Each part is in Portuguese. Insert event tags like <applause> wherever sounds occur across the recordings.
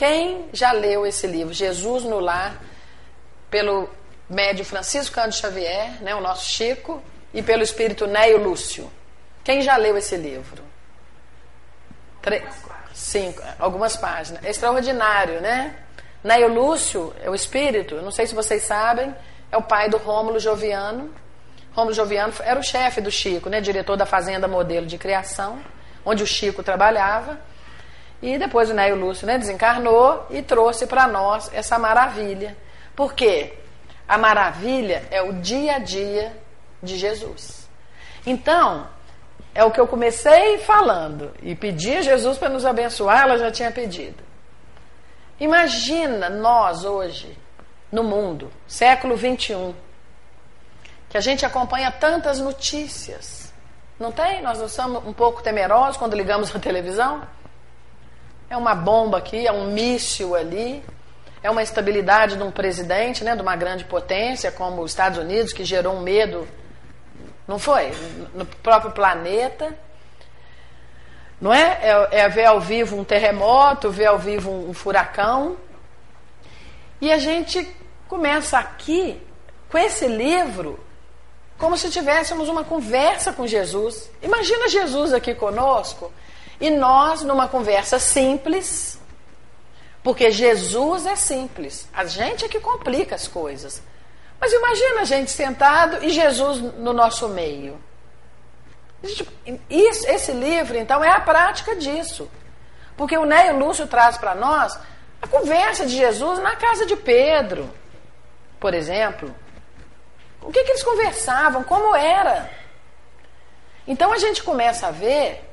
Quem já leu esse livro, Jesus no Lar, pelo médio Francisco Cândido Xavier, né, o nosso Chico, e pelo espírito Neio Lúcio? Quem já leu esse livro? Tre Cinco, algumas páginas. É extraordinário, né? Neio Lúcio é o espírito, não sei se vocês sabem, é o pai do Rômulo Joviano. Rômulo Joviano era o chefe do Chico, né? Diretor da Fazenda Modelo de Criação, onde o Chico trabalhava. E depois o Neio Lúcio né, desencarnou e trouxe para nós essa maravilha. Por quê? A maravilha é o dia a dia de Jesus. Então, é o que eu comecei falando e pedi a Jesus para nos abençoar, ela já tinha pedido. Imagina nós hoje, no mundo, século 21, que a gente acompanha tantas notícias. Não tem? Nós não somos um pouco temerosos quando ligamos a televisão? É uma bomba aqui, é um míssil ali, é uma instabilidade de um presidente, né, de uma grande potência como os Estados Unidos, que gerou um medo, não foi? No próprio planeta. Não é? É, é ver ao vivo um terremoto, ver ao vivo um, um furacão. E a gente começa aqui, com esse livro, como se tivéssemos uma conversa com Jesus. Imagina Jesus aqui conosco e nós numa conversa simples, porque Jesus é simples. A gente é que complica as coisas. Mas imagina a gente sentado e Jesus no nosso meio. Isso, esse livro, então, é a prática disso. Porque o Neio Lúcio traz para nós a conversa de Jesus na casa de Pedro, por exemplo. O que, que eles conversavam, como era. Então a gente começa a ver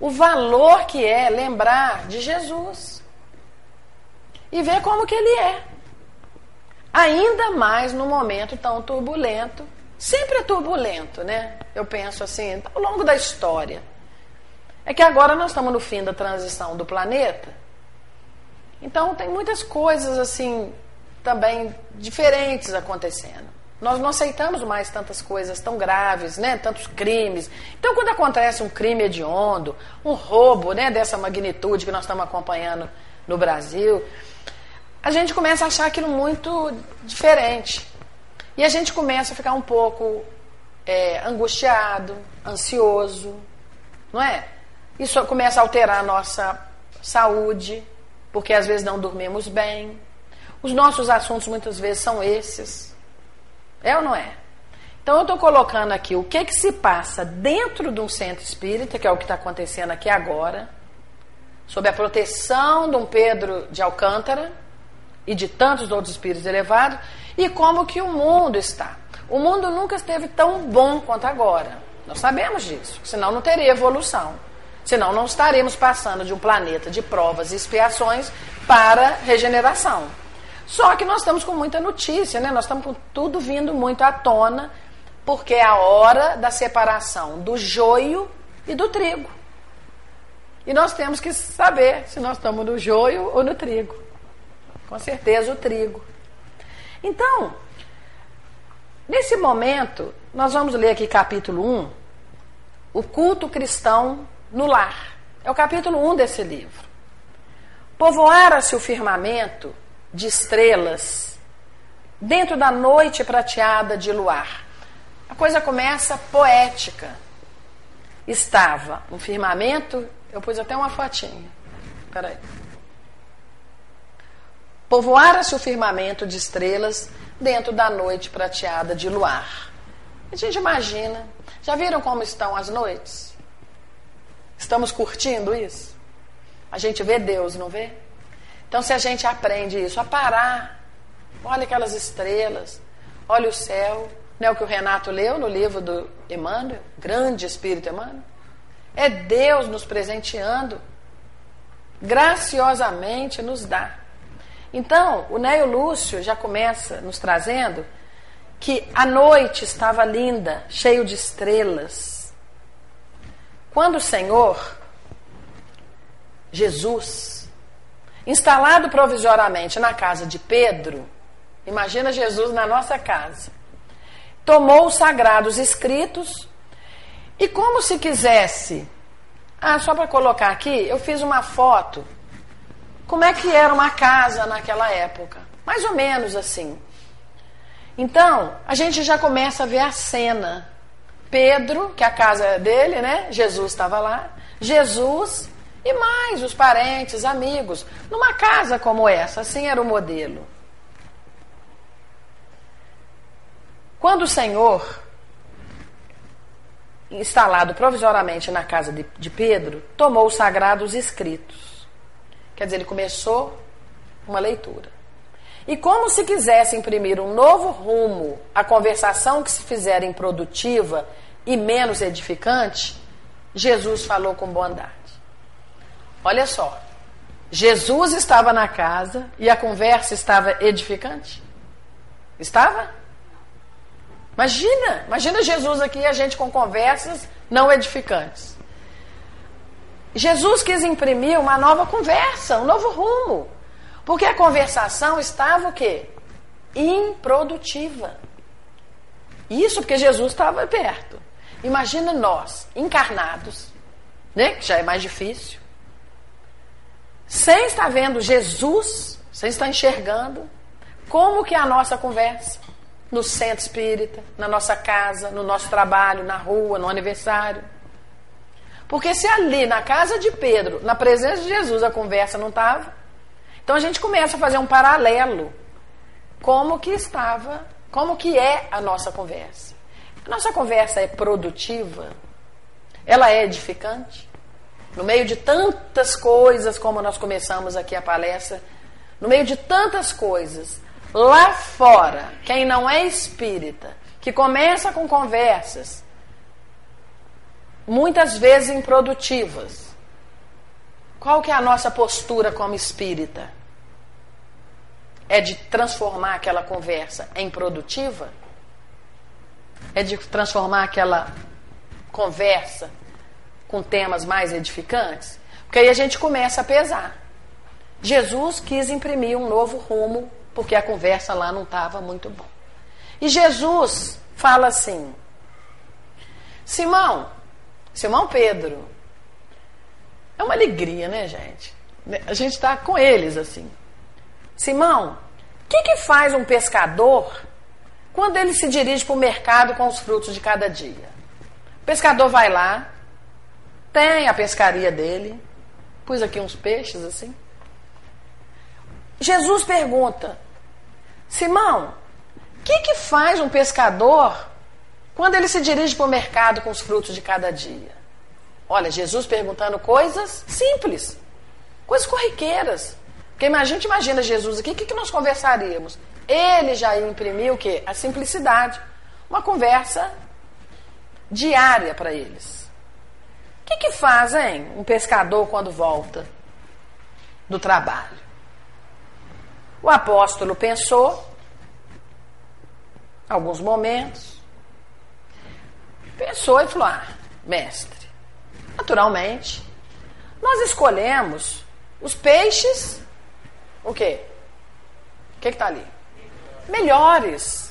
o valor que é lembrar de Jesus e ver como que ele é. Ainda mais num momento tão turbulento. Sempre é turbulento, né? Eu penso assim, ao longo da história. É que agora nós estamos no fim da transição do planeta. Então tem muitas coisas assim também diferentes acontecendo. Nós não aceitamos mais tantas coisas tão graves, né? Tantos crimes. Então, quando acontece um crime hediondo, um roubo, né? Dessa magnitude que nós estamos acompanhando no Brasil, a gente começa a achar aquilo muito diferente. E a gente começa a ficar um pouco é, angustiado, ansioso, não é? Isso começa a alterar a nossa saúde, porque às vezes não dormimos bem. Os nossos assuntos muitas vezes são esses. É ou não é? Então eu estou colocando aqui o que, que se passa dentro de um centro espírita, que é o que está acontecendo aqui agora, sob a proteção de um Pedro de Alcântara e de tantos outros espíritos elevados, e como que o mundo está. O mundo nunca esteve tão bom quanto agora. Nós sabemos disso, senão não teria evolução. Senão não estaremos passando de um planeta de provas e expiações para regeneração. Só que nós estamos com muita notícia, né? Nós estamos com tudo vindo muito à tona, porque é a hora da separação do joio e do trigo. E nós temos que saber se nós estamos no joio ou no trigo. Com certeza o trigo. Então, nesse momento, nós vamos ler aqui capítulo 1, o culto cristão no lar. É o capítulo 1 desse livro. Povoara-se o firmamento de estrelas dentro da noite prateada de luar. A coisa começa poética. Estava um firmamento, eu pus até uma fotinha. Peraí. Povoara-se o firmamento de estrelas dentro da noite prateada de luar. A gente imagina. Já viram como estão as noites? Estamos curtindo isso? A gente vê Deus, não vê? Então, se a gente aprende isso, a parar, olha aquelas estrelas, olha o céu, não é o que o Renato leu no livro do Emmanuel, grande Espírito Emmanuel? É Deus nos presenteando, graciosamente nos dá. Então, o Neo Lúcio já começa nos trazendo que a noite estava linda, cheio de estrelas. Quando o Senhor, Jesus, instalado provisoriamente na casa de Pedro, imagina Jesus na nossa casa, tomou os sagrados escritos e, como se quisesse, ah, só para colocar aqui, eu fiz uma foto como é que era uma casa naquela época. Mais ou menos assim. Então, a gente já começa a ver a cena. Pedro, que a casa é dele, né? Jesus estava lá. Jesus e mais os parentes, amigos, numa casa como essa, assim era o modelo. Quando o Senhor, instalado provisoriamente na casa de, de Pedro, tomou os sagrados escritos. Quer dizer, ele começou uma leitura. E como se quisesse imprimir um novo rumo à conversação que se fizera improdutiva e menos edificante, Jesus falou com bondade. Olha só, Jesus estava na casa e a conversa estava edificante? Estava? Imagina, imagina Jesus aqui e a gente com conversas não edificantes. Jesus quis imprimir uma nova conversa, um novo rumo. Porque a conversação estava o quê? Improdutiva. Isso porque Jesus estava perto. Imagina nós, encarnados, né? Que já é mais difícil. Sem estar vendo Jesus, sem estar enxergando, como que é a nossa conversa? no centro espírita, na nossa casa, no nosso trabalho, na rua, no aniversário. Porque se ali na casa de Pedro, na presença de Jesus, a conversa não estava, então a gente começa a fazer um paralelo. Como que estava, como que é a nossa conversa? A nossa conversa é produtiva? Ela é edificante? No meio de tantas coisas, como nós começamos aqui a palestra, no meio de tantas coisas, Lá fora, quem não é espírita, que começa com conversas, muitas vezes improdutivas, qual que é a nossa postura como espírita? É de transformar aquela conversa em produtiva? É de transformar aquela conversa com temas mais edificantes? Porque aí a gente começa a pesar. Jesus quis imprimir um novo rumo porque a conversa lá não estava muito bom. E Jesus fala assim: Simão, Simão Pedro, é uma alegria, né, gente? A gente está com eles assim. Simão, o que, que faz um pescador quando ele se dirige para o mercado com os frutos de cada dia? O pescador vai lá, tem a pescaria dele, pus aqui uns peixes assim. Jesus pergunta: Simão, o que, que faz um pescador quando ele se dirige para o mercado com os frutos de cada dia? Olha, Jesus perguntando coisas simples, coisas corriqueiras. Porque a gente imagina Jesus aqui, o que, que nós conversaríamos? Ele já imprimiu o quê? A simplicidade. Uma conversa diária para eles. Que, que faz, hein, um pescador quando volta do trabalho? O apóstolo pensou, alguns momentos, pensou e falou: Ah, mestre, naturalmente, nós escolhemos os peixes, o quê? O que está ali? Melhores.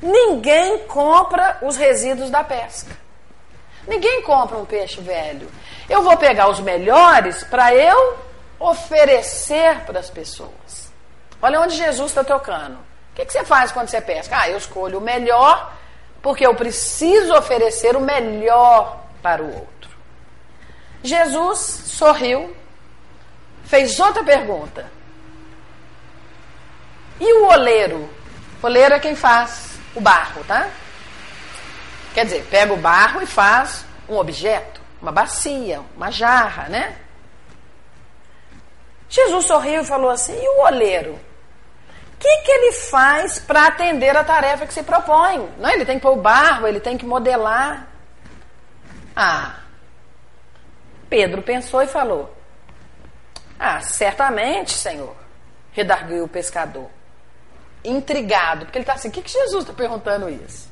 Ninguém compra os resíduos da pesca. Ninguém compra um peixe velho. Eu vou pegar os melhores para eu oferecer para as pessoas. Olha onde Jesus está tocando. O que, que você faz quando você pesca? Ah, eu escolho o melhor porque eu preciso oferecer o melhor para o outro. Jesus sorriu, fez outra pergunta. E o oleiro? O oleiro é quem faz o barro, tá? Quer dizer, pega o barro e faz um objeto, uma bacia, uma jarra, né? Jesus sorriu e falou assim: e o oleiro? O que, que ele faz para atender a tarefa que se propõe? Não, ele tem que pôr o barro, ele tem que modelar. Ah, Pedro pensou e falou: Ah, certamente, Senhor, redarguiu o pescador, intrigado, porque ele está assim: o que, que Jesus está perguntando isso?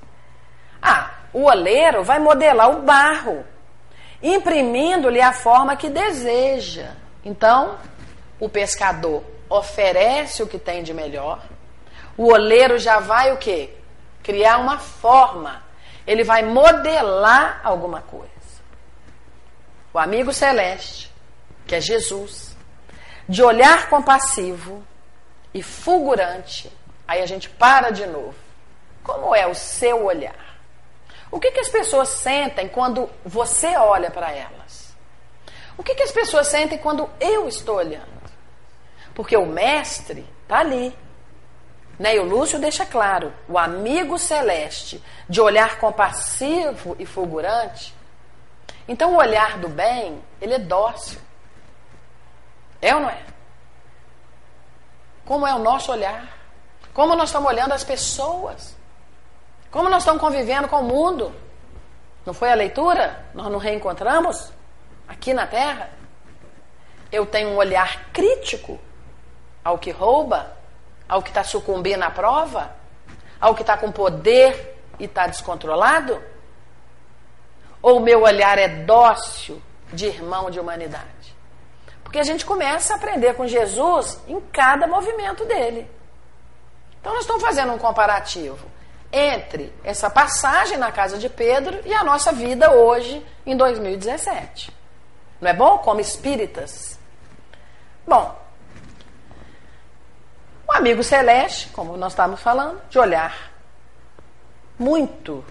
Ah, o oleiro vai modelar o barro, imprimindo-lhe a forma que deseja. Então, o pescador oferece o que tem de melhor. O oleiro já vai o quê? Criar uma forma. Ele vai modelar alguma coisa. O amigo celeste, que é Jesus, de olhar compassivo e fulgurante, aí a gente para de novo. Como é o seu olhar? O que, que as pessoas sentem quando você olha para elas? O que, que as pessoas sentem quando eu estou olhando? Porque o mestre está ali. Né? E o Lúcio deixa claro: o amigo celeste, de olhar compassivo e fulgurante. Então, o olhar do bem, ele é dócil. É ou não é? Como é o nosso olhar? Como nós estamos olhando as pessoas? Como nós estamos convivendo com o mundo? Não foi a leitura? Nós nos reencontramos aqui na Terra? Eu tenho um olhar crítico ao que rouba, ao que está sucumbindo à prova, ao que está com poder e está descontrolado? Ou meu olhar é dócil de irmão de humanidade? Porque a gente começa a aprender com Jesus em cada movimento dele. Então nós estamos fazendo um comparativo entre essa passagem na casa de Pedro e a nossa vida hoje, em 2017. Não é bom? Como espíritas. Bom, o amigo celeste, como nós estávamos falando, de olhar muito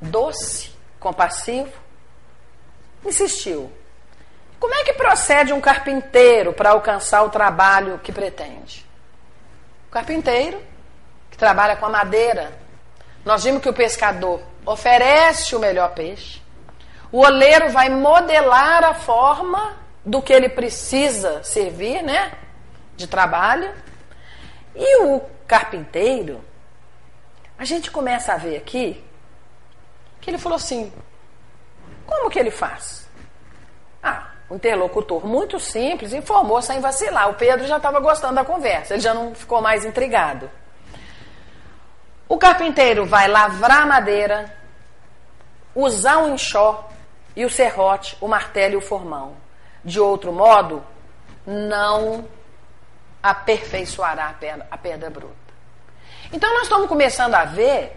doce, compassivo, insistiu. Como é que procede um carpinteiro para alcançar o trabalho que pretende? O carpinteiro, que trabalha com a madeira, nós vimos que o pescador oferece o melhor peixe, o oleiro vai modelar a forma do que ele precisa servir, né? De trabalho. E o carpinteiro, a gente começa a ver aqui que ele falou assim: como que ele faz? Ah, um interlocutor muito simples informou sem vacilar. O Pedro já estava gostando da conversa, ele já não ficou mais intrigado. O carpinteiro vai lavrar madeira, usar o enxó e o serrote, o martelo e o formão. De outro modo, não aperfeiçoará a pedra, a pedra bruta. Então nós estamos começando a ver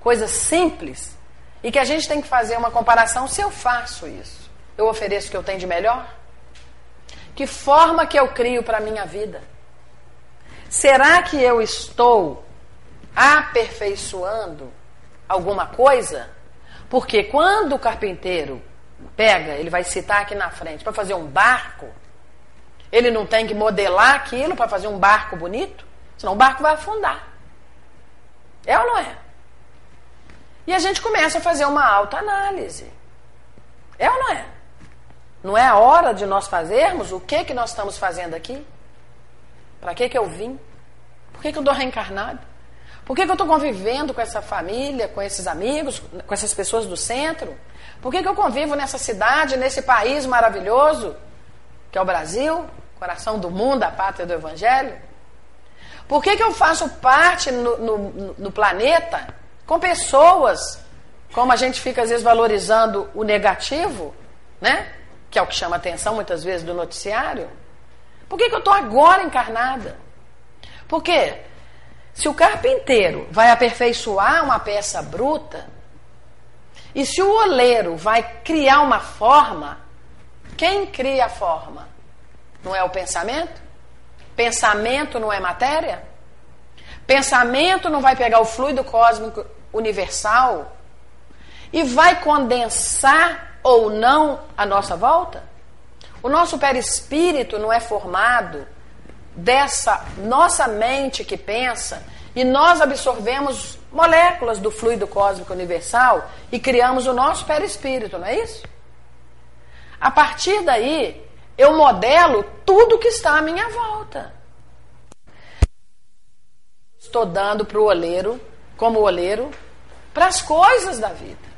coisas simples e que a gente tem que fazer uma comparação se eu faço isso. Eu ofereço o que eu tenho de melhor? Que forma que eu crio para a minha vida? Será que eu estou aperfeiçoando alguma coisa? Porque quando o carpinteiro pega, ele vai citar aqui na frente, para fazer um barco, ele não tem que modelar aquilo para fazer um barco bonito? Senão o barco vai afundar. É ou não é? E a gente começa a fazer uma autoanálise. É ou não é? Não é a hora de nós fazermos o que que nós estamos fazendo aqui? Para que que eu vim? Por que, que eu estou reencarnado? Por que, que eu estou convivendo com essa família, com esses amigos, com essas pessoas do centro? Por que, que eu convivo nessa cidade, nesse país maravilhoso, que é o Brasil, coração do mundo, a pátria do Evangelho? Por que, que eu faço parte no, no, no planeta com pessoas, como a gente fica às vezes valorizando o negativo, né? Que é o que chama atenção muitas vezes do noticiário. Por que, que eu estou agora encarnada? Porque se o carpinteiro vai aperfeiçoar uma peça bruta, e se o oleiro vai criar uma forma, quem cria a forma? Não é o pensamento? Pensamento não é matéria? Pensamento não vai pegar o fluido cósmico universal e vai condensar ou não a nossa volta? O nosso perispírito não é formado dessa nossa mente que pensa e nós absorvemos moléculas do fluido cósmico universal e criamos o nosso perispírito, não é isso? A partir daí, eu modelo tudo que está à minha volta. Estou dando para o oleiro, como oleiro, para as coisas da vida.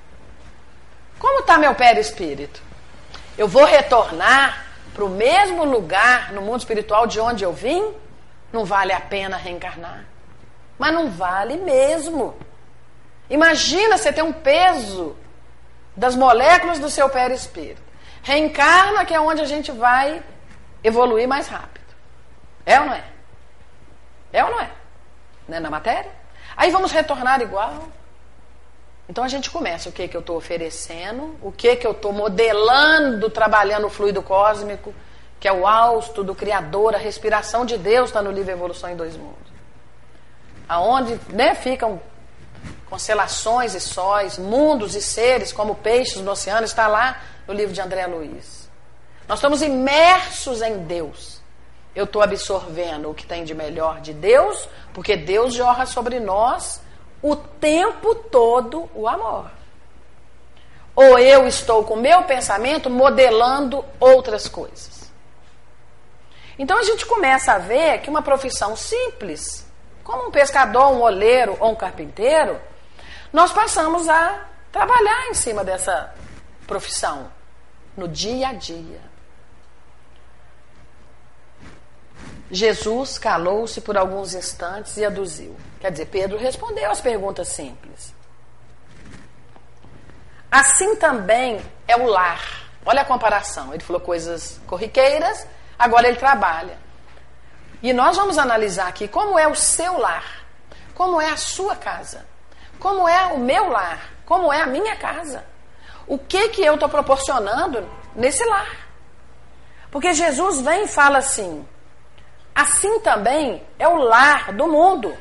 Como está meu perispírito? Eu vou retornar para o mesmo lugar no mundo espiritual de onde eu vim? Não vale a pena reencarnar. Mas não vale mesmo. Imagina você ter um peso das moléculas do seu perispírito. Reencarna, que é onde a gente vai evoluir mais rápido. É ou não é? É ou não é? Né? Na matéria? Aí vamos retornar igual. Então a gente começa o que, que eu estou oferecendo, o que, que eu estou modelando, trabalhando o fluido cósmico que é o hausto do Criador, a respiração de Deus está no livro Evolução em Dois Mundos. Aonde né, ficam constelações e sóis, mundos e seres como peixes no oceano, está lá no livro de André Luiz. Nós estamos imersos em Deus. Eu estou absorvendo o que tem de melhor de Deus, porque Deus jorra sobre nós o tempo todo o amor. Ou eu estou com meu pensamento modelando outras coisas. Então a gente começa a ver que uma profissão simples, como um pescador, um oleiro ou um carpinteiro, nós passamos a trabalhar em cima dessa profissão no dia a dia. Jesus calou-se por alguns instantes e aduziu. Quer dizer, Pedro respondeu as perguntas simples. Assim também é o lar. Olha a comparação. Ele falou coisas corriqueiras, agora ele trabalha. E nós vamos analisar aqui como é o seu lar, como é a sua casa, como é o meu lar, como é a minha casa. O que que eu estou proporcionando nesse lar? Porque Jesus vem e fala assim: assim também é o lar do mundo,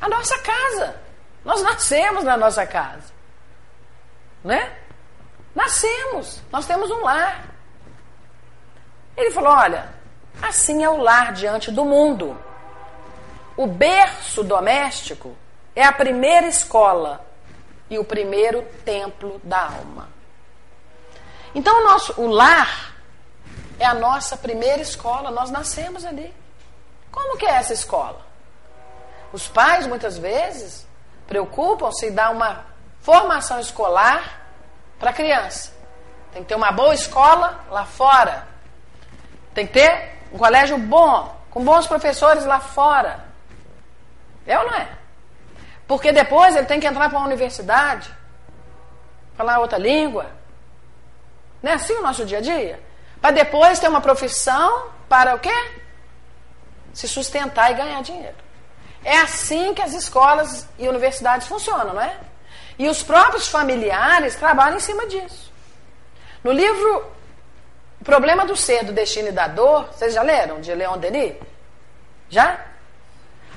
a nossa casa. Nós nascemos na nossa casa né? Nascemos, nós temos um lar. Ele falou: olha, assim é o lar diante do mundo. O berço doméstico é a primeira escola e o primeiro templo da alma. Então, o, nosso, o lar é a nossa primeira escola, nós nascemos ali. Como que é essa escola? Os pais, muitas vezes, preocupam-se em dar uma formação escolar para a criança. Tem que ter uma boa escola lá fora. Tem que ter um colégio bom, com bons professores lá fora. É ou não é? Porque depois ele tem que entrar para uma universidade, falar outra língua. Não é assim o nosso dia a dia? Para depois ter uma profissão para o quê? Se sustentar e ganhar dinheiro. É assim que as escolas e universidades funcionam, não é? E os próprios familiares trabalham em cima disso. No livro O Problema do Ser, do Destino e da Dor, vocês já leram, de Leon Denis? Já?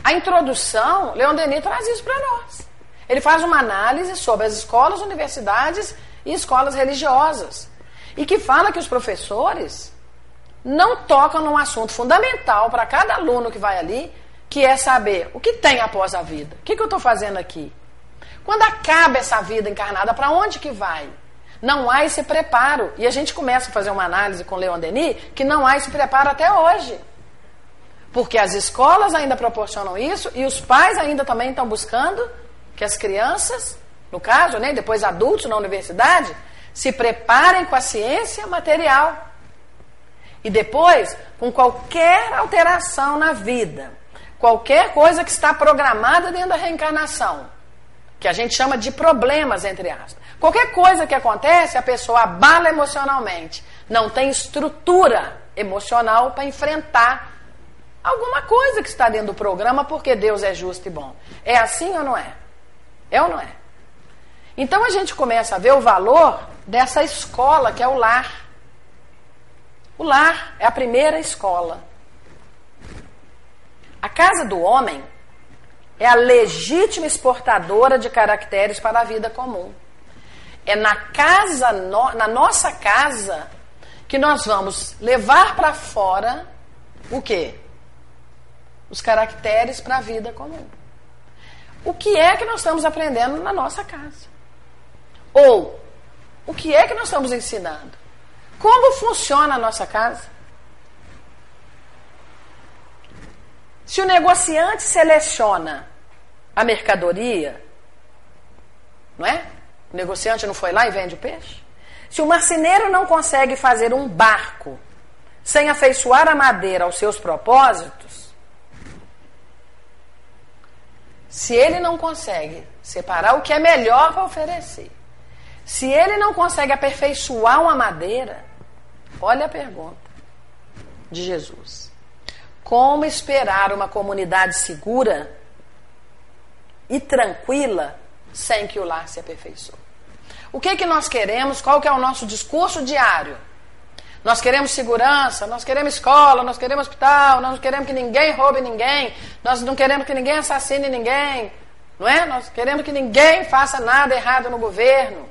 A introdução, Leon Denis traz isso para nós. Ele faz uma análise sobre as escolas, universidades e escolas religiosas. E que fala que os professores não tocam num assunto fundamental para cada aluno que vai ali, que é saber o que tem após a vida. O que, que eu estou fazendo aqui? Quando acaba essa vida encarnada, para onde que vai? Não há esse preparo. E a gente começa a fazer uma análise com Leon Denis que não há esse preparo até hoje. Porque as escolas ainda proporcionam isso e os pais ainda também estão buscando que as crianças, no caso, né, depois adultos na universidade, se preparem com a ciência material. E depois, com qualquer alteração na vida, qualquer coisa que está programada dentro da reencarnação, que a gente chama de problemas, entre aspas. Qualquer coisa que acontece, a pessoa abala emocionalmente, não tem estrutura emocional para enfrentar alguma coisa que está dentro do programa, porque Deus é justo e bom. É assim ou não é? É ou não é? Então a gente começa a ver o valor dessa escola que é o lar. O lar é a primeira escola. A casa do homem é a legítima exportadora de caracteres para a vida comum. É na casa, na nossa casa, que nós vamos levar para fora o quê? Os caracteres para a vida comum. O que é que nós estamos aprendendo na nossa casa? Ou o que é que nós estamos ensinando? Como funciona a nossa casa? Se o negociante seleciona a mercadoria, não é? O negociante não foi lá e vende o peixe? Se o marceneiro não consegue fazer um barco sem afeiçoar a madeira aos seus propósitos, se ele não consegue separar o que é melhor para oferecer, se ele não consegue aperfeiçoar uma madeira, olha a pergunta de Jesus. Como esperar uma comunidade segura e tranquila sem que o lar se aperfeiçoe. O que, que nós queremos? Qual que é o nosso discurso diário? Nós queremos segurança, nós queremos escola, nós queremos hospital, nós não queremos que ninguém roube ninguém, nós não queremos que ninguém assassine ninguém, não é? Nós queremos que ninguém faça nada errado no governo.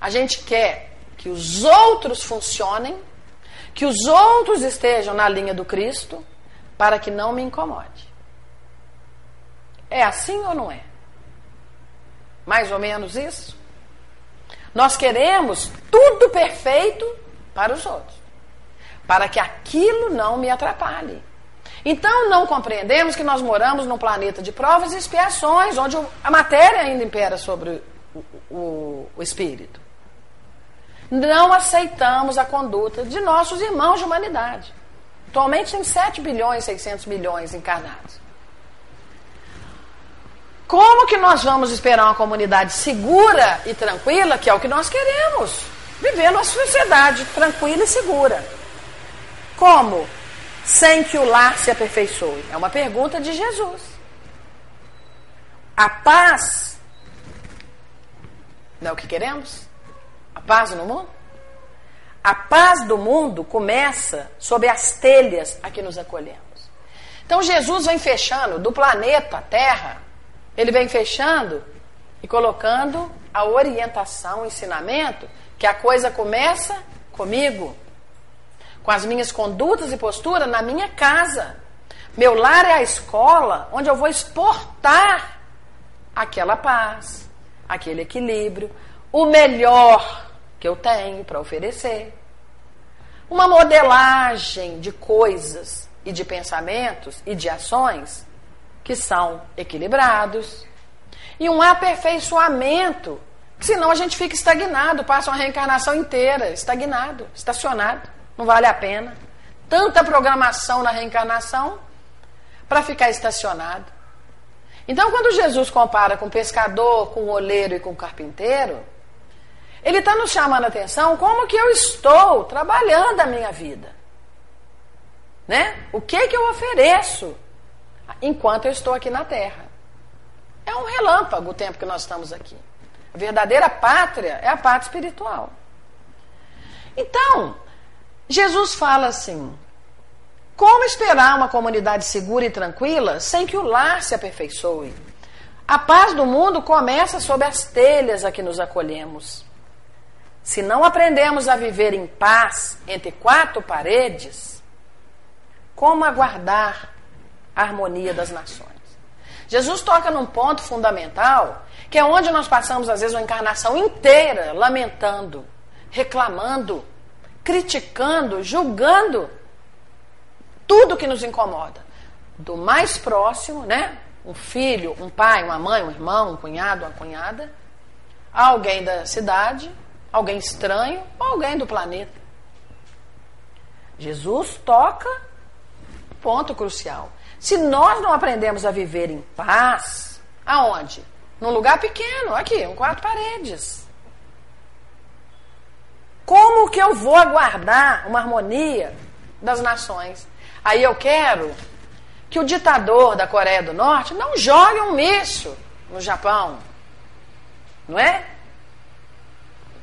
A gente quer que os outros funcionem, que os outros estejam na linha do Cristo, para que não me incomode. É assim ou não é? Mais ou menos isso? Nós queremos tudo perfeito para os outros, para que aquilo não me atrapalhe. Então não compreendemos que nós moramos num planeta de provas e expiações, onde a matéria ainda impera sobre o, o, o espírito. Não aceitamos a conduta de nossos irmãos de humanidade. Atualmente tem 7 bilhões e 600 milhões encarnados. Como que nós vamos esperar uma comunidade segura e tranquila, que é o que nós queremos? Viver numa sociedade tranquila e segura. Como? Sem que o lar se aperfeiçoe. É uma pergunta de Jesus. A paz não é o que queremos? A paz no mundo? A paz do mundo começa sob as telhas a que nos acolhemos. Então Jesus vem fechando do planeta Terra ele vem fechando e colocando a orientação, o ensinamento, que a coisa começa comigo, com as minhas condutas e posturas na minha casa. Meu lar é a escola onde eu vou exportar aquela paz, aquele equilíbrio, o melhor que eu tenho para oferecer. Uma modelagem de coisas e de pensamentos e de ações que são equilibrados, e um aperfeiçoamento, senão a gente fica estagnado, passa uma reencarnação inteira estagnado, estacionado, não vale a pena. Tanta programação na reencarnação para ficar estacionado. Então, quando Jesus compara com pescador, com oleiro e com carpinteiro, ele está nos chamando a atenção como que eu estou trabalhando a minha vida. Né? O que que eu ofereço enquanto eu estou aqui na Terra. É um relâmpago o tempo que nós estamos aqui. A verdadeira pátria é a pátria espiritual. Então, Jesus fala assim: como esperar uma comunidade segura e tranquila sem que o lar se aperfeiçoe? A paz do mundo começa sob as telhas a que nos acolhemos. Se não aprendemos a viver em paz entre quatro paredes, como aguardar a harmonia das nações. Jesus toca num ponto fundamental, que é onde nós passamos, às vezes, uma encarnação inteira lamentando, reclamando, criticando, julgando tudo que nos incomoda. Do mais próximo, né? Um filho, um pai, uma mãe, um irmão, um cunhado, uma cunhada, alguém da cidade, alguém estranho ou alguém do planeta. Jesus toca ponto crucial. Se nós não aprendemos a viver em paz, aonde? Num lugar pequeno, aqui, em quatro paredes. Como que eu vou aguardar uma harmonia das nações? Aí eu quero que o ditador da Coreia do Norte não jogue um míssil no Japão. Não é?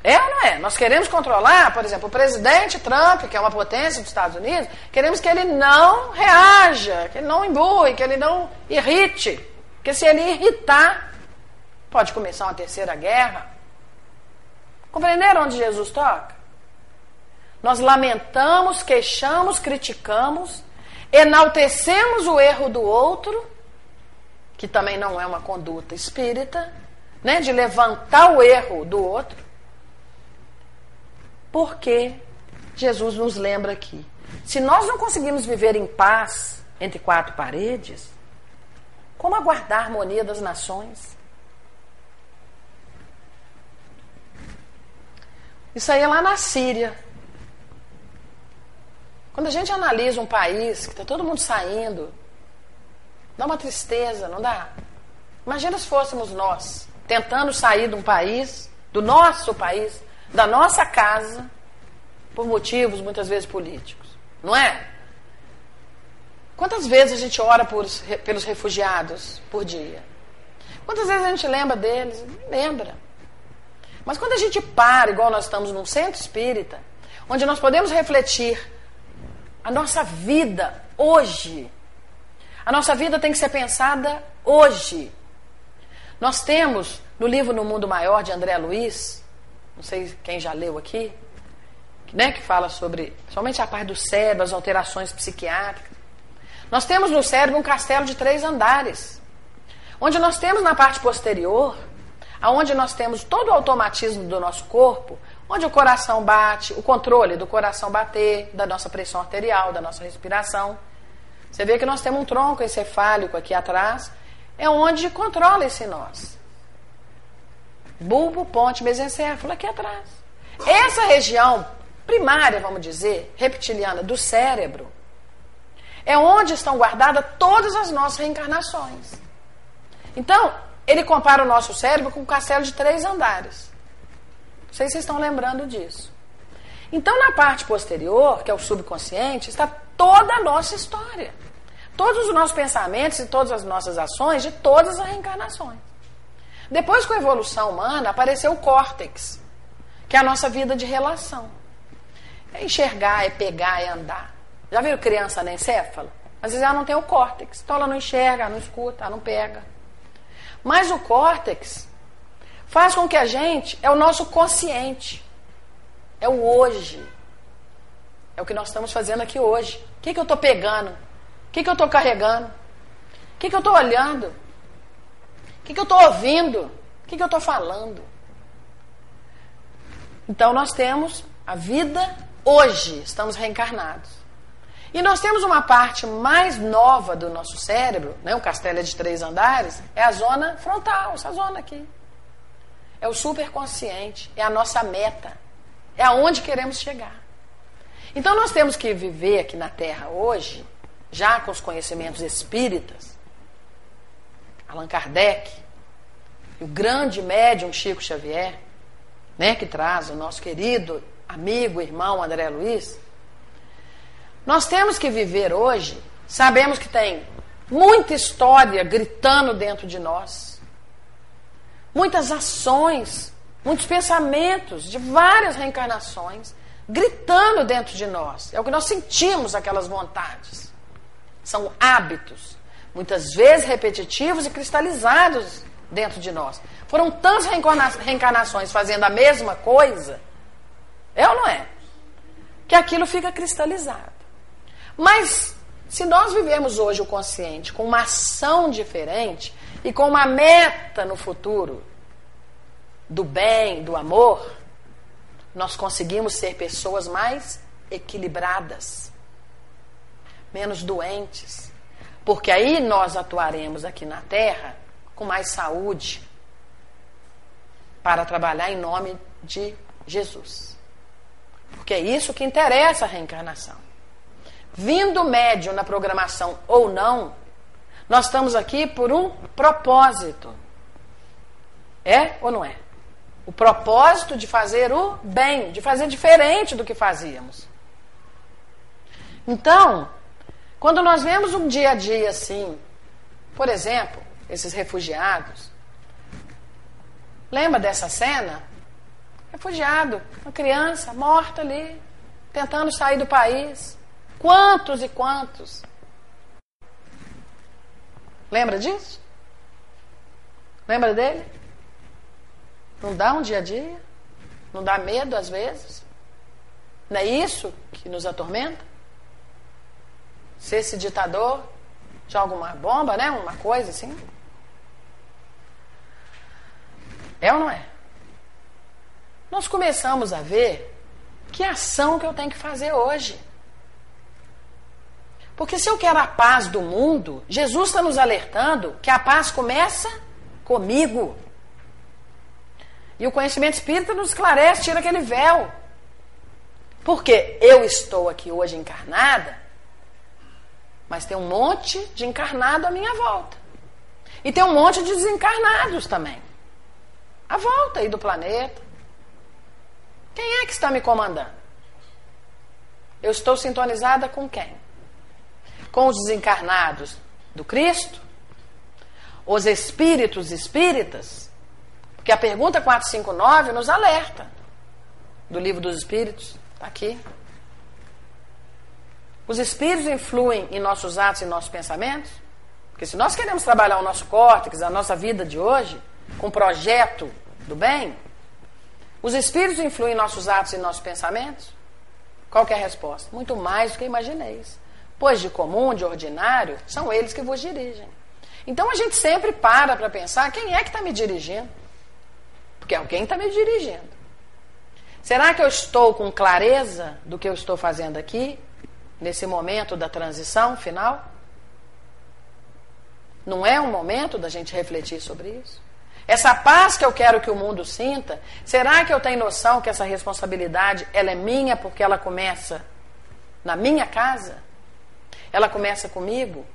É ou não é? Nós queremos controlar, por exemplo, o presidente Trump, que é uma potência dos Estados Unidos, queremos que ele não reaja, que ele não embue, que ele não irrite. Porque se ele irritar, pode começar uma terceira guerra. Compreenderam onde Jesus toca? Nós lamentamos, queixamos, criticamos, enaltecemos o erro do outro, que também não é uma conduta espírita, né, de levantar o erro do outro porque Jesus nos lembra aqui. Se nós não conseguimos viver em paz entre quatro paredes, como aguardar a harmonia das nações? Isso aí é lá na Síria. Quando a gente analisa um país que está todo mundo saindo, dá uma tristeza, não dá? Imagina se fôssemos nós, tentando sair de um país, do nosso país, da nossa casa por motivos muitas vezes políticos. Não é? Quantas vezes a gente ora por, pelos refugiados por dia? Quantas vezes a gente lembra deles? Lembra. Mas quando a gente para, igual nós estamos num centro espírita, onde nós podemos refletir a nossa vida hoje. A nossa vida tem que ser pensada hoje. Nós temos no livro No Mundo Maior de André Luiz, não sei quem já leu aqui, né, que fala sobre somente a parte do cérebro, as alterações psiquiátricas. Nós temos no cérebro um castelo de três andares, onde nós temos na parte posterior, aonde nós temos todo o automatismo do nosso corpo, onde o coração bate, o controle do coração bater, da nossa pressão arterial, da nossa respiração. Você vê que nós temos um tronco encefálico aqui atrás, é onde controla esse nós. Bulbo, ponte, mesencéfalo aqui atrás. Essa região primária, vamos dizer, reptiliana do cérebro, é onde estão guardadas todas as nossas reencarnações. Então, ele compara o nosso cérebro com um castelo de três andares. Não sei se vocês estão lembrando disso. Então, na parte posterior, que é o subconsciente, está toda a nossa história. Todos os nossos pensamentos e todas as nossas ações de todas as reencarnações. Depois, com a evolução humana, apareceu o córtex, que é a nossa vida de relação. É enxergar, é pegar, é andar. Já viram criança anencéfala? Às vezes ela não tem o córtex, então ela não enxerga, ela não escuta, ela não pega. Mas o córtex faz com que a gente, é o nosso consciente, é o hoje. É o que nós estamos fazendo aqui hoje. O que, que eu estou pegando? O que, que eu estou carregando? O que, que eu estou olhando? Que, que eu estou ouvindo? O que, que eu estou falando? Então nós temos a vida hoje, estamos reencarnados. E nós temos uma parte mais nova do nosso cérebro, né, o castelo é de três andares, é a zona frontal, essa zona aqui. É o superconsciente, é a nossa meta, é aonde queremos chegar. Então nós temos que viver aqui na Terra hoje, já com os conhecimentos espíritas, Allan Kardec, e o grande médium Chico Xavier, né, que traz o nosso querido amigo, irmão André Luiz, nós temos que viver hoje, sabemos que tem muita história gritando dentro de nós, muitas ações, muitos pensamentos de várias reencarnações gritando dentro de nós. É o que nós sentimos aquelas vontades. São hábitos, muitas vezes repetitivos e cristalizados dentro de nós. Foram tantas reencarnações fazendo a mesma coisa, é ou não é? Que aquilo fica cristalizado. Mas se nós vivemos hoje o consciente com uma ação diferente e com uma meta no futuro do bem, do amor, nós conseguimos ser pessoas mais equilibradas, menos doentes. Porque aí nós atuaremos aqui na Terra com mais saúde para trabalhar em nome de Jesus. Porque é isso que interessa a reencarnação vindo médio na programação ou não, nós estamos aqui por um propósito. É ou não é? O propósito de fazer o bem, de fazer diferente do que fazíamos. Então, quando nós vemos um dia a dia assim, por exemplo, esses refugiados, lembra dessa cena? Refugiado, uma criança morta ali, tentando sair do país. Quantos e quantos? Lembra disso? Lembra dele? Não dá um dia a dia? Não dá medo às vezes? Não é isso que nos atormenta? Se esse ditador joga uma bomba, né? Uma coisa assim? É ou não é? Nós começamos a ver que ação que eu tenho que fazer hoje. Porque se eu quero a paz do mundo, Jesus está nos alertando que a paz começa comigo. E o conhecimento espírita nos esclarece, tira aquele véu. Porque eu estou aqui hoje encarnada, mas tem um monte de encarnado à minha volta. E tem um monte de desencarnados também. À volta aí do planeta. Quem é que está me comandando? Eu estou sintonizada com quem? com os desencarnados do Cristo, os espíritos espíritas, porque a pergunta 459 nos alerta do livro dos Espíritos. Está aqui. Os espíritos influem em nossos atos e nossos pensamentos? Porque se nós queremos trabalhar o nosso córtex, a nossa vida de hoje, com um projeto do bem, os espíritos influem em nossos atos e nossos pensamentos? Qual é a resposta? Muito mais do que imagineis. Pois de comum, de ordinário, são eles que vos dirigem. Então a gente sempre para para pensar quem é que está me dirigindo. Porque alguém está me dirigindo. Será que eu estou com clareza do que eu estou fazendo aqui, nesse momento da transição final? Não é um momento da gente refletir sobre isso? Essa paz que eu quero que o mundo sinta, será que eu tenho noção que essa responsabilidade ela é minha porque ela começa na minha casa? Ela começa comigo?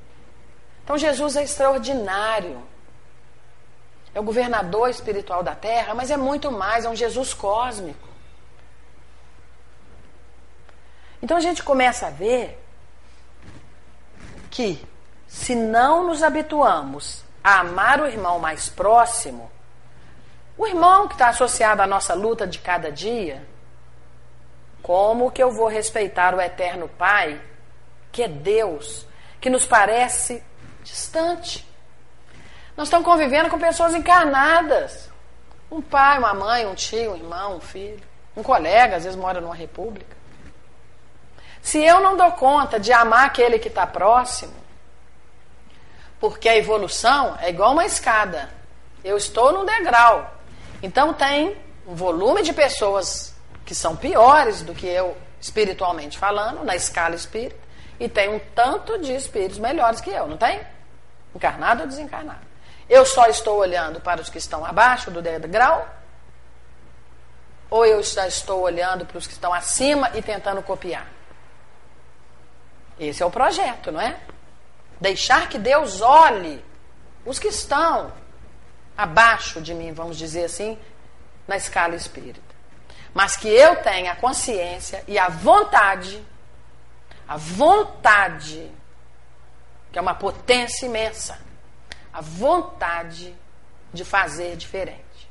Então Jesus é extraordinário. É o governador espiritual da terra, mas é muito mais, é um Jesus cósmico. Então a gente começa a ver que se não nos habituamos a amar o irmão mais próximo, o irmão que está associado à nossa luta de cada dia, como que eu vou respeitar o eterno Pai, que é Deus, que nos parece distante? Nós estamos convivendo com pessoas encarnadas. Um pai, uma mãe, um tio, um irmão, um filho, um colega, às vezes mora numa república. Se eu não dou conta de amar aquele que está próximo, porque a evolução é igual uma escada. Eu estou num degrau. Então tem um volume de pessoas que são piores do que eu espiritualmente falando, na escala espírita, e tem um tanto de espíritos melhores que eu, não tem? Encarnado ou desencarnado. Eu só estou olhando para os que estão abaixo do degrau? Ou eu já estou olhando para os que estão acima e tentando copiar? Esse é o projeto, não é? Deixar que Deus olhe os que estão abaixo de mim, vamos dizer assim, na escala espírita. Mas que eu tenha a consciência e a vontade, a vontade, que é uma potência imensa, a vontade de fazer diferente,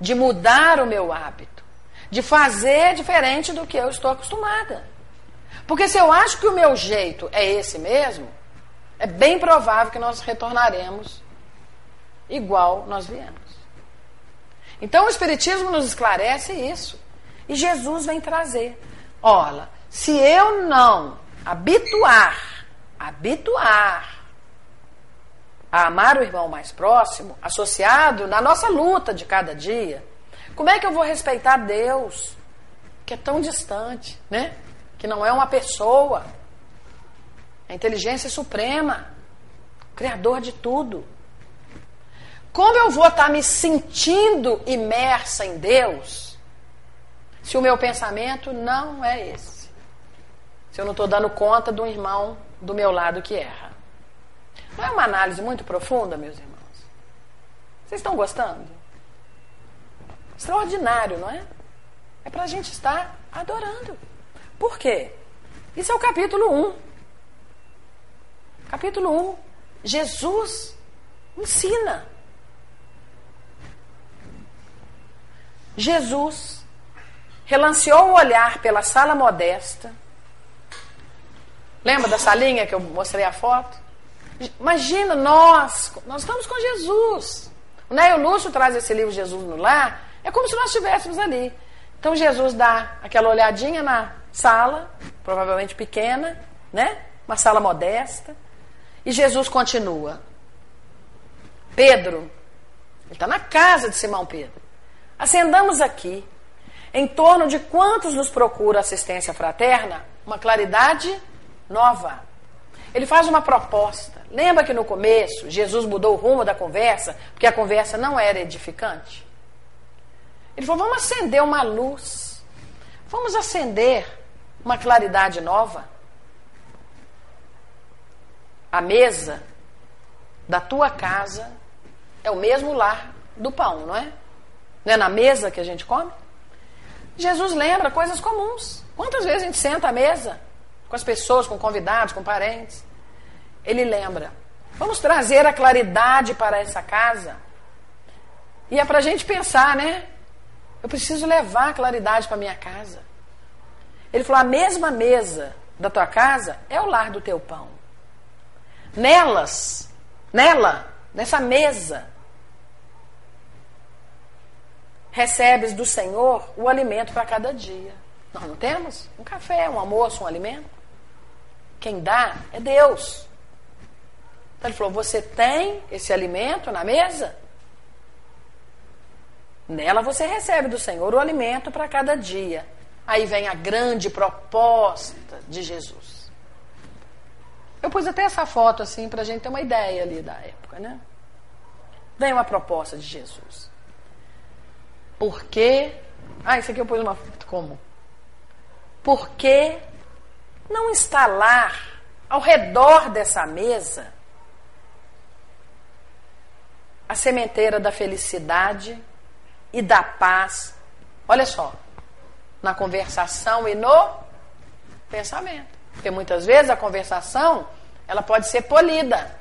de mudar o meu hábito, de fazer diferente do que eu estou acostumada. Porque se eu acho que o meu jeito é esse mesmo, é bem provável que nós retornaremos igual nós viemos. Então o Espiritismo nos esclarece isso. E Jesus vem trazer. Olha, se eu não habituar, habituar a amar o irmão mais próximo, associado na nossa luta de cada dia, como é que eu vou respeitar Deus, que é tão distante, né? Que não é uma pessoa a inteligência suprema, criador de tudo. Como eu vou estar me sentindo imersa em Deus se o meu pensamento não é esse? Se eu não estou dando conta um irmão do meu lado que erra. Não é uma análise muito profunda, meus irmãos? Vocês estão gostando? Extraordinário, não é? É para a gente estar adorando. Por quê? Isso é o capítulo 1. Capítulo 1. Jesus ensina. Jesus relanceou o olhar pela sala modesta. Lembra da salinha que eu mostrei a foto? Imagina nós, nós estamos com Jesus. O Neio Lúcio traz esse livro Jesus no Lar, é como se nós estivéssemos ali. Então Jesus dá aquela olhadinha na sala, provavelmente pequena, né? Uma sala modesta. E Jesus continua. Pedro, ele está na casa de Simão Pedro. Acendamos aqui, em torno de quantos nos procura assistência fraterna, uma claridade nova. Ele faz uma proposta. Lembra que no começo Jesus mudou o rumo da conversa, porque a conversa não era edificante? Ele falou: vamos acender uma luz, vamos acender uma claridade nova a mesa da tua casa é o mesmo lar do pão, não é? Não é na mesa que a gente come? Jesus lembra coisas comuns. Quantas vezes a gente senta à mesa com as pessoas, com convidados, com parentes? Ele lembra. Vamos trazer a claridade para essa casa. E é para a gente pensar, né? Eu preciso levar a claridade para minha casa. Ele falou: a mesma mesa da tua casa é o lar do teu pão. Nelas, nela, nessa mesa, recebes do Senhor o alimento para cada dia. Nós não temos? Um café, um almoço, um alimento. Quem dá é Deus. Então ele falou: Você tem esse alimento na mesa? Nela você recebe do Senhor o alimento para cada dia. Aí vem a grande proposta de Jesus. Eu pus até essa foto assim para a gente ter uma ideia ali da época, né? Vem uma proposta de Jesus. Por que. Ah, isso aqui eu pus uma foto como? Por que não instalar ao redor dessa mesa a sementeira da felicidade e da paz? Olha só, na conversação e no pensamento. Porque muitas vezes a conversação ela pode ser polida.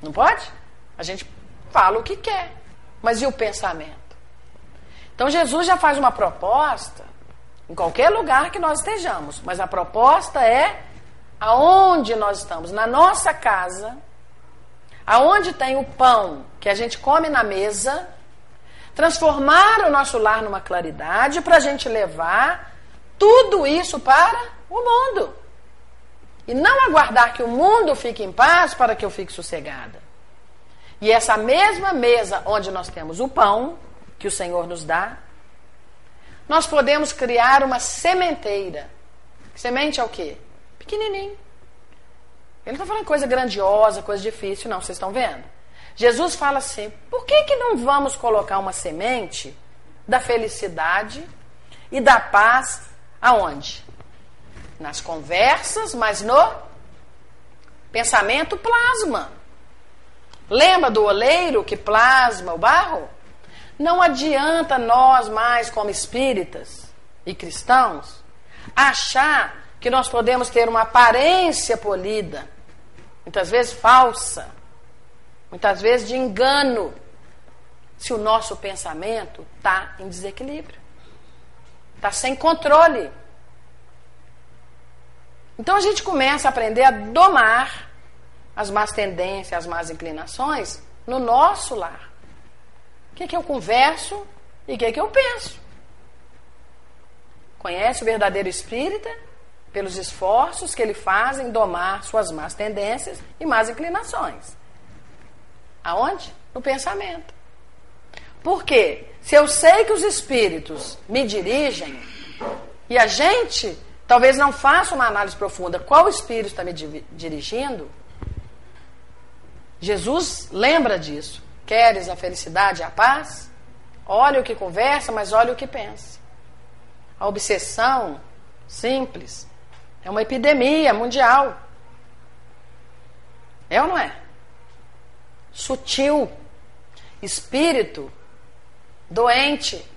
Não pode? A gente fala o que quer. Mas e o pensamento? Então Jesus já faz uma proposta em qualquer lugar que nós estejamos, mas a proposta é aonde nós estamos, na nossa casa, aonde tem o pão que a gente come na mesa, transformar o nosso lar numa claridade para a gente levar tudo isso para o mundo. E não aguardar que o mundo fique em paz para que eu fique sossegada. E essa mesma mesa onde nós temos o pão, que o Senhor nos dá, nós podemos criar uma sementeira. Semente é o quê? Pequenininho. Ele não está falando coisa grandiosa, coisa difícil, não, vocês estão vendo? Jesus fala assim: por que, que não vamos colocar uma semente da felicidade e da paz aonde? Nas conversas, mas no pensamento plasma. Lembra do oleiro que plasma o barro? Não adianta nós, mais como espíritas e cristãos, achar que nós podemos ter uma aparência polida, muitas vezes falsa, muitas vezes de engano, se o nosso pensamento está em desequilíbrio, está sem controle. Então a gente começa a aprender a domar as más tendências, as más inclinações no nosso lar. O que, que eu converso e o que, que eu penso. Conhece o verdadeiro espírita pelos esforços que ele faz em domar suas más tendências e más inclinações. Aonde? No pensamento. Por quê? Se eu sei que os espíritos me dirigem e a gente talvez não faça uma análise profunda qual espírito está me dirigindo, Jesus lembra disso. Queres a felicidade e a paz? Olha o que conversa, mas olha o que pensa. A obsessão simples é uma epidemia mundial. É ou não é? Sutil, espírito doente,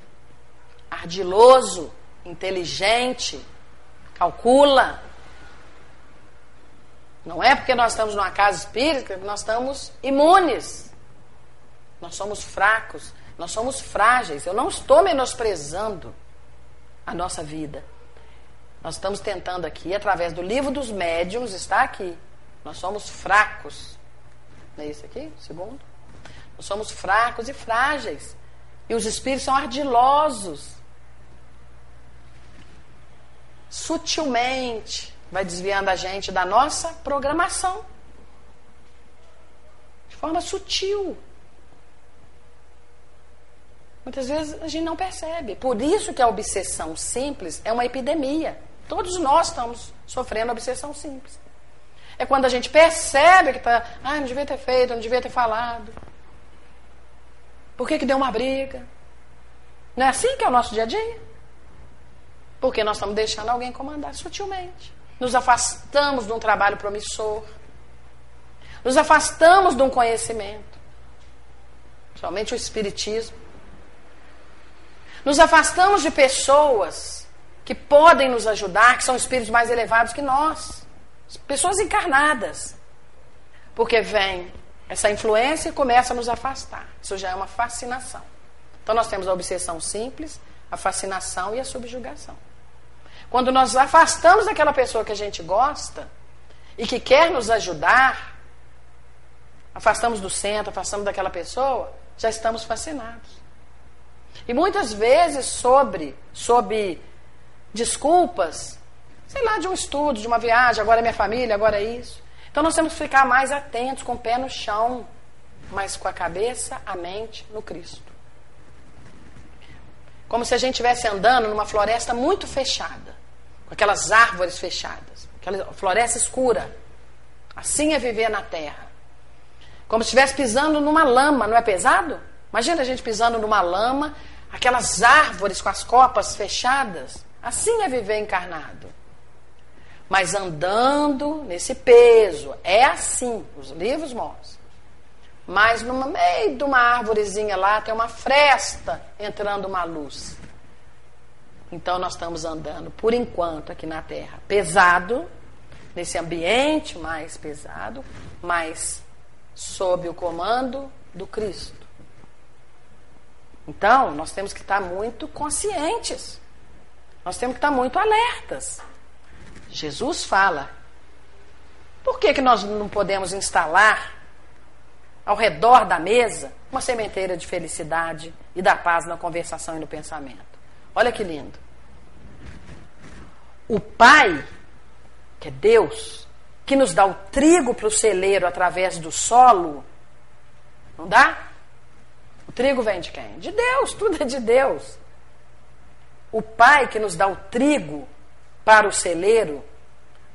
ardiloso, inteligente, calcula. Não é porque nós estamos numa casa espírita que nós estamos imunes. Nós somos fracos, nós somos frágeis. Eu não estou menosprezando a nossa vida. Nós estamos tentando aqui, através do livro dos médiums, está aqui. Nós somos fracos. Não é isso aqui? Segundo. Nós somos fracos e frágeis. E os espíritos são ardilosos. Sutilmente vai desviando a gente da nossa programação. De forma sutil. Muitas vezes a gente não percebe. Por isso que a obsessão simples é uma epidemia. Todos nós estamos sofrendo obsessão simples. É quando a gente percebe que está, ah, não devia ter feito, não devia ter falado. Por que, que deu uma briga? Não é assim que é o nosso dia a dia? Porque nós estamos deixando alguém comandar sutilmente. Nos afastamos de um trabalho promissor. Nos afastamos de um conhecimento. Somente o Espiritismo. Nos afastamos de pessoas que podem nos ajudar, que são espíritos mais elevados que nós. Pessoas encarnadas. Porque vem essa influência e começa a nos afastar. Isso já é uma fascinação. Então nós temos a obsessão simples, a fascinação e a subjugação. Quando nós afastamos daquela pessoa que a gente gosta e que quer nos ajudar, afastamos do centro, afastamos daquela pessoa, já estamos fascinados. E muitas vezes sobre, sobre desculpas, sei lá, de um estudo, de uma viagem, agora é minha família, agora é isso. Então nós temos que ficar mais atentos, com o pé no chão, mas com a cabeça, a mente no Cristo. Como se a gente estivesse andando numa floresta muito fechada, com aquelas árvores fechadas, aquela floresta escura. Assim é viver na terra. Como se estivesse pisando numa lama, não é pesado? Imagina a gente pisando numa lama, aquelas árvores com as copas fechadas. Assim é viver encarnado. Mas andando nesse peso, é assim, os livros mostram. Mas no meio de uma árvorezinha lá tem uma fresta entrando uma luz. Então nós estamos andando, por enquanto, aqui na Terra, pesado, nesse ambiente mais pesado, mas sob o comando do Cristo. Então, nós temos que estar muito conscientes. Nós temos que estar muito alertas. Jesus fala. Por que, que nós não podemos instalar ao redor da mesa uma sementeira de felicidade e da paz na conversação e no pensamento. Olha que lindo. O Pai, que é Deus, que nos dá o trigo para o celeiro através do solo, não dá? O trigo vem de quem? De Deus, <laughs> tudo é de Deus. O Pai que nos dá o trigo para o celeiro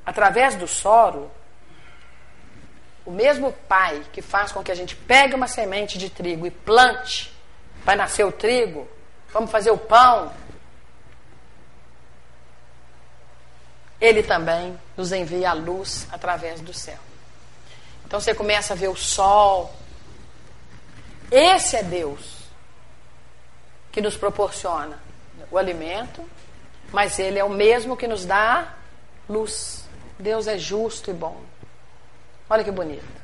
através do solo o mesmo pai que faz com que a gente pegue uma semente de trigo e plante para nascer o trigo, vamos fazer o pão, ele também nos envia a luz através do céu. Então você começa a ver o sol. Esse é Deus que nos proporciona o alimento, mas Ele é o mesmo que nos dá luz. Deus é justo e bom. Olha que bonito.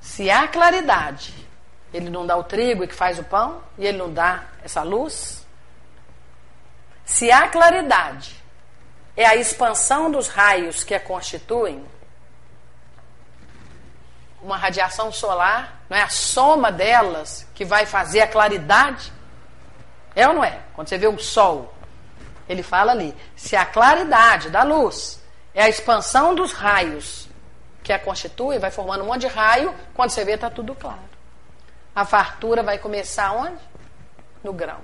Se há claridade, ele não dá o trigo e que faz o pão, e ele não dá essa luz. Se há claridade, é a expansão dos raios que a constituem. Uma radiação solar, não é a soma delas que vai fazer a claridade? É ou não é? Quando você vê um sol, ele fala ali: se a claridade da luz é a expansão dos raios que a constitui, vai formando um monte de raio, quando você vê está tudo claro. A fartura vai começar onde? No grão.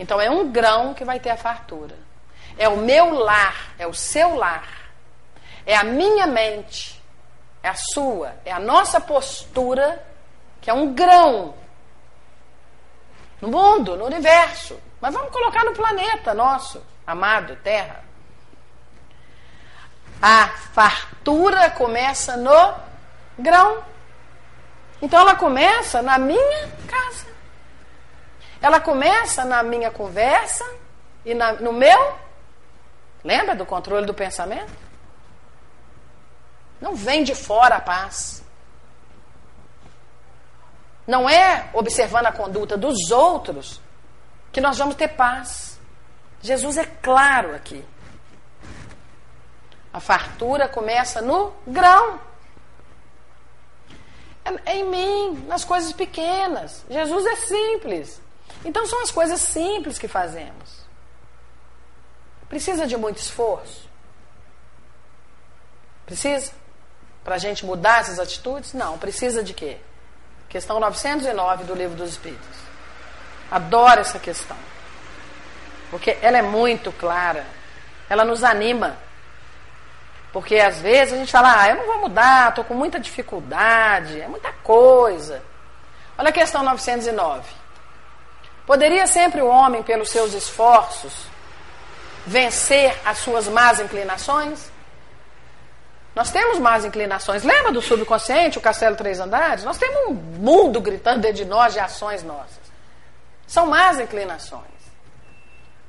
Então é um grão que vai ter a fartura. É o meu lar, é o seu lar. É a minha mente, é a sua, é a nossa postura, que é um grão no mundo, no universo. Mas vamos colocar no planeta nosso, amado, Terra. A fartura começa no grão. Então ela começa na minha casa. Ela começa na minha conversa e na, no meu. Lembra do controle do pensamento? Não vem de fora a paz. Não é observando a conduta dos outros que nós vamos ter paz. Jesus é claro aqui. A fartura começa no grão. É, é em mim, nas coisas pequenas. Jesus é simples. Então são as coisas simples que fazemos. Precisa de muito esforço? Precisa? Para a gente mudar essas atitudes? Não. Precisa de quê? Questão 909 do Livro dos Espíritos. Adoro essa questão. Porque ela é muito clara. Ela nos anima. Porque às vezes a gente fala, ah, eu não vou mudar, estou com muita dificuldade, é muita coisa. Olha a questão 909. Poderia sempre o homem, pelos seus esforços, vencer as suas más inclinações? Nós temos más inclinações. Lembra do subconsciente, o castelo três andares? Nós temos um mundo gritando dentro de nós de ações nossas. São más inclinações.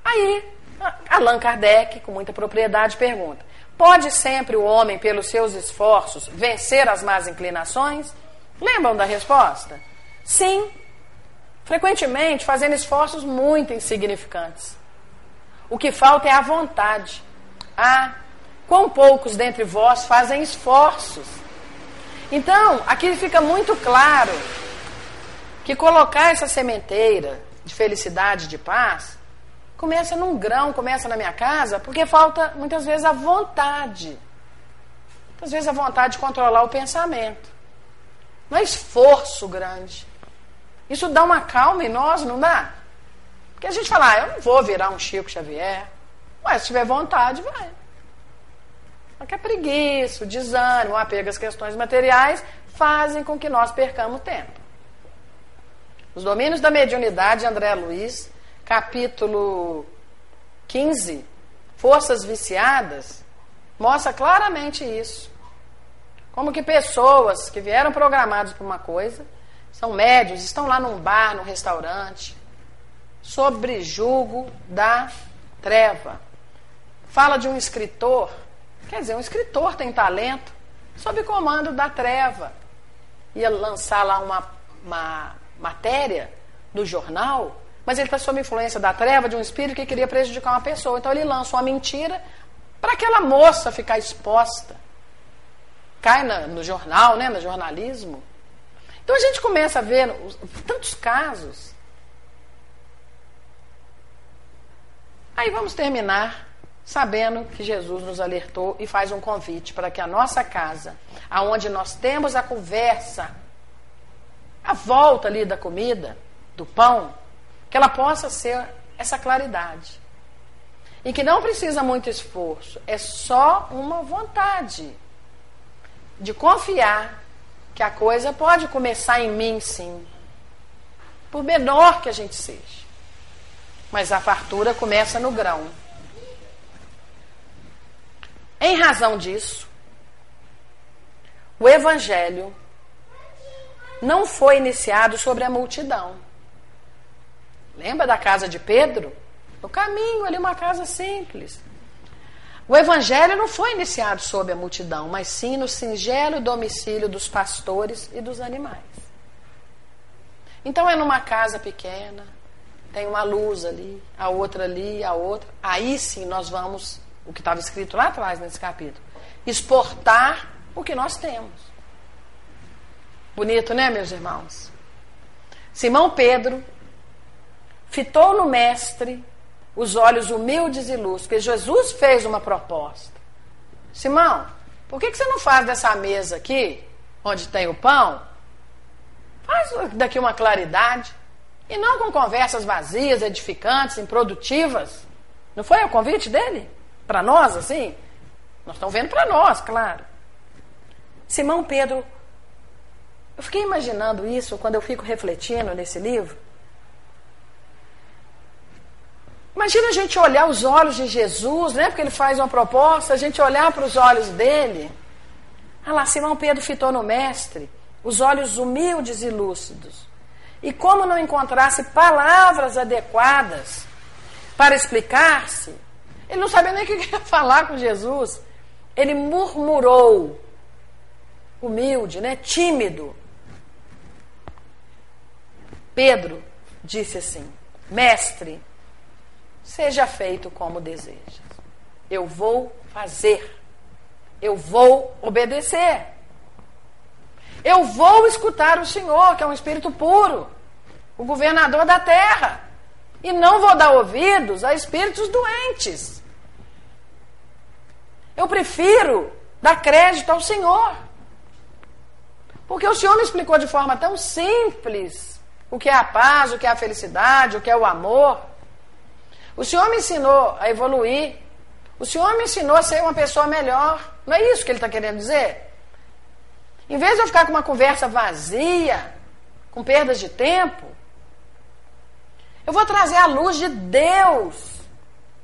Aí, Allan Kardec, com muita propriedade, pergunta: Pode sempre o homem, pelos seus esforços, vencer as más inclinações? Lembram da resposta? Sim. frequentemente fazendo esforços muito insignificantes. O que falta é a vontade. Ah, quão poucos dentre vós fazem esforços. Então, aqui fica muito claro que colocar essa sementeira de felicidade, de paz, começa num grão, começa na minha casa, porque falta muitas vezes a vontade. Muitas vezes a vontade de controlar o pensamento. Não é esforço grande. Isso dá uma calma em nós, não dá? Porque a gente fala, ah, eu não vou virar um Chico Xavier. Mas se tiver vontade, vai. Só que a preguiça, o desânimo, o apego às questões materiais fazem com que nós percamos tempo. Os domínios da mediunidade, André Luiz, capítulo 15, Forças Viciadas, mostra claramente isso. Como que pessoas que vieram programadas para uma coisa, são médios, estão lá num bar, num restaurante, sobre julgo da treva. Fala de um escritor, quer dizer, um escritor tem talento, sob comando da treva. Ia lançar lá uma, uma matéria do jornal, mas ele está sob influência da treva de um espírito que queria prejudicar uma pessoa. Então ele lança uma mentira para aquela moça ficar exposta. Cai na, no jornal, né, no jornalismo. Então a gente começa a ver tantos casos. Aí vamos terminar sabendo que Jesus nos alertou e faz um convite para que a nossa casa, aonde nós temos a conversa a volta ali da comida, do pão, que ela possa ser essa claridade. E que não precisa muito esforço, é só uma vontade de confiar que a coisa pode começar em mim, sim, por menor que a gente seja. Mas a fartura começa no grão. Em razão disso, o Evangelho não foi iniciado sobre a multidão. Lembra da casa de Pedro? No caminho, ali uma casa simples. O evangelho não foi iniciado sob a multidão, mas sim no singelo domicílio dos pastores e dos animais. Então é numa casa pequena, tem uma luz ali, a outra ali, a outra. Aí sim nós vamos, o que estava escrito lá atrás nesse capítulo, exportar o que nós temos. Bonito, né, meus irmãos? Simão Pedro fitou no mestre os olhos humildes e luz, porque Jesus fez uma proposta. Simão, por que, que você não faz dessa mesa aqui, onde tem o pão, faz daqui uma claridade, e não com conversas vazias, edificantes, improdutivas? Não foi o convite dele? Para nós, assim? Nós estamos vendo para nós, claro. Simão Pedro eu fiquei imaginando isso quando eu fico refletindo nesse livro. Imagina a gente olhar os olhos de Jesus, né? Porque ele faz uma proposta, a gente olhar para os olhos dele. Ah lá, Simão Pedro fitou no mestre, os olhos humildes e lúcidos. E como não encontrasse palavras adequadas para explicar-se, ele não sabia nem o que ia falar com Jesus. Ele murmurou, humilde, né? tímido. Pedro disse assim: Mestre, seja feito como desejas. Eu vou fazer. Eu vou obedecer. Eu vou escutar o Senhor, que é um espírito puro, o governador da terra. E não vou dar ouvidos a espíritos doentes. Eu prefiro dar crédito ao Senhor. Porque o Senhor me explicou de forma tão simples o que é a paz, o que é a felicidade, o que é o amor. O Senhor me ensinou a evoluir. O Senhor me ensinou a ser uma pessoa melhor. Não é isso que ele está querendo dizer? Em vez de eu ficar com uma conversa vazia, com perdas de tempo, eu vou trazer a luz de Deus,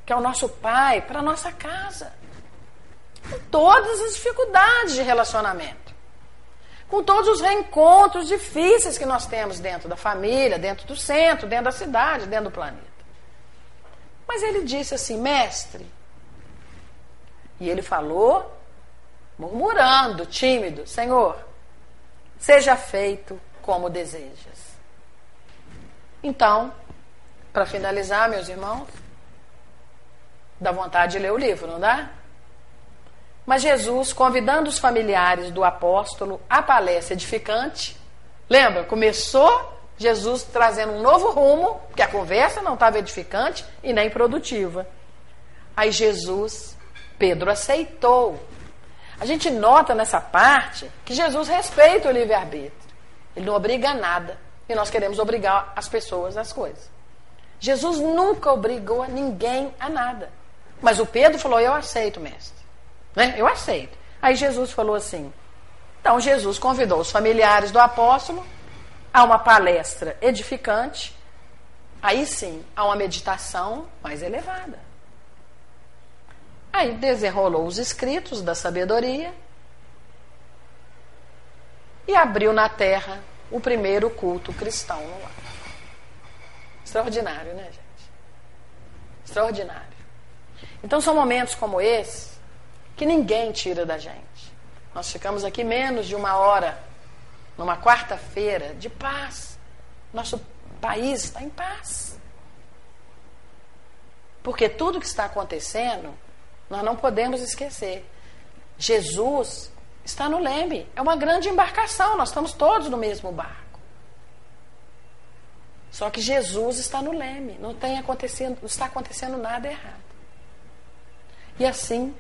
que é o nosso Pai, para a nossa casa. Com todas as dificuldades de relacionamento com todos os reencontros difíceis que nós temos dentro da família, dentro do centro, dentro da cidade, dentro do planeta. Mas ele disse assim, mestre. E ele falou, murmurando, tímido: Senhor, seja feito como desejas. Então, para finalizar, meus irmãos, dá vontade de ler o livro, não dá? Mas Jesus, convidando os familiares do apóstolo à palestra edificante, lembra? Começou Jesus trazendo um novo rumo, porque a conversa não estava edificante e nem produtiva. Aí Jesus, Pedro aceitou. A gente nota nessa parte que Jesus respeita o livre-arbítrio. Ele não obriga nada. E nós queremos obrigar as pessoas às coisas. Jesus nunca obrigou a ninguém a nada. Mas o Pedro falou: Eu aceito, mestre. Né? Eu aceito. Aí Jesus falou assim. Então Jesus convidou os familiares do apóstolo a uma palestra edificante. Aí sim, a uma meditação mais elevada. Aí desenrolou os escritos da sabedoria e abriu na terra o primeiro culto cristão no lar. Extraordinário, né, gente? Extraordinário. Então são momentos como esse que ninguém tira da gente. Nós ficamos aqui menos de uma hora, numa quarta-feira, de paz. Nosso país está em paz. Porque tudo que está acontecendo, nós não podemos esquecer. Jesus está no leme. É uma grande embarcação, nós estamos todos no mesmo barco. Só que Jesus está no leme, não, tem acontecendo, não está acontecendo nada errado. E assim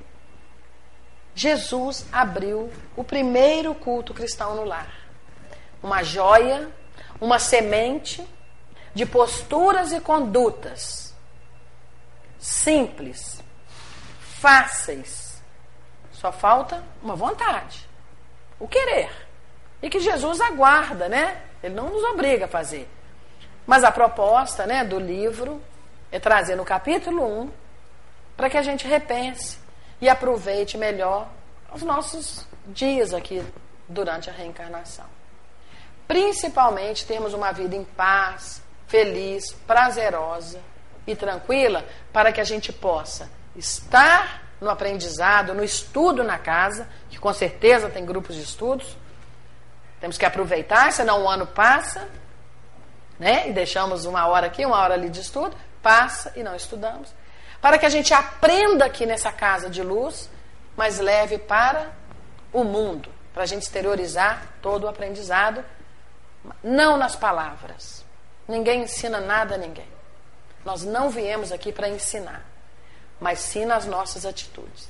Jesus abriu o primeiro culto cristão no lar. Uma joia, uma semente de posturas e condutas simples, fáceis. Só falta uma vontade, o querer. E que Jesus aguarda, né? Ele não nos obriga a fazer. Mas a proposta né, do livro é trazer no capítulo 1 para que a gente repense e aproveite melhor os nossos dias aqui durante a reencarnação. Principalmente termos uma vida em paz, feliz, prazerosa e tranquila, para que a gente possa estar no aprendizado, no estudo na casa, que com certeza tem grupos de estudos. Temos que aproveitar, senão um ano passa, né? E deixamos uma hora aqui, uma hora ali de estudo, passa e não estudamos para que a gente aprenda aqui nessa casa de luz, mas leve para o mundo, para a gente exteriorizar todo o aprendizado, não nas palavras. Ninguém ensina nada a ninguém. Nós não viemos aqui para ensinar, mas sim nas nossas atitudes.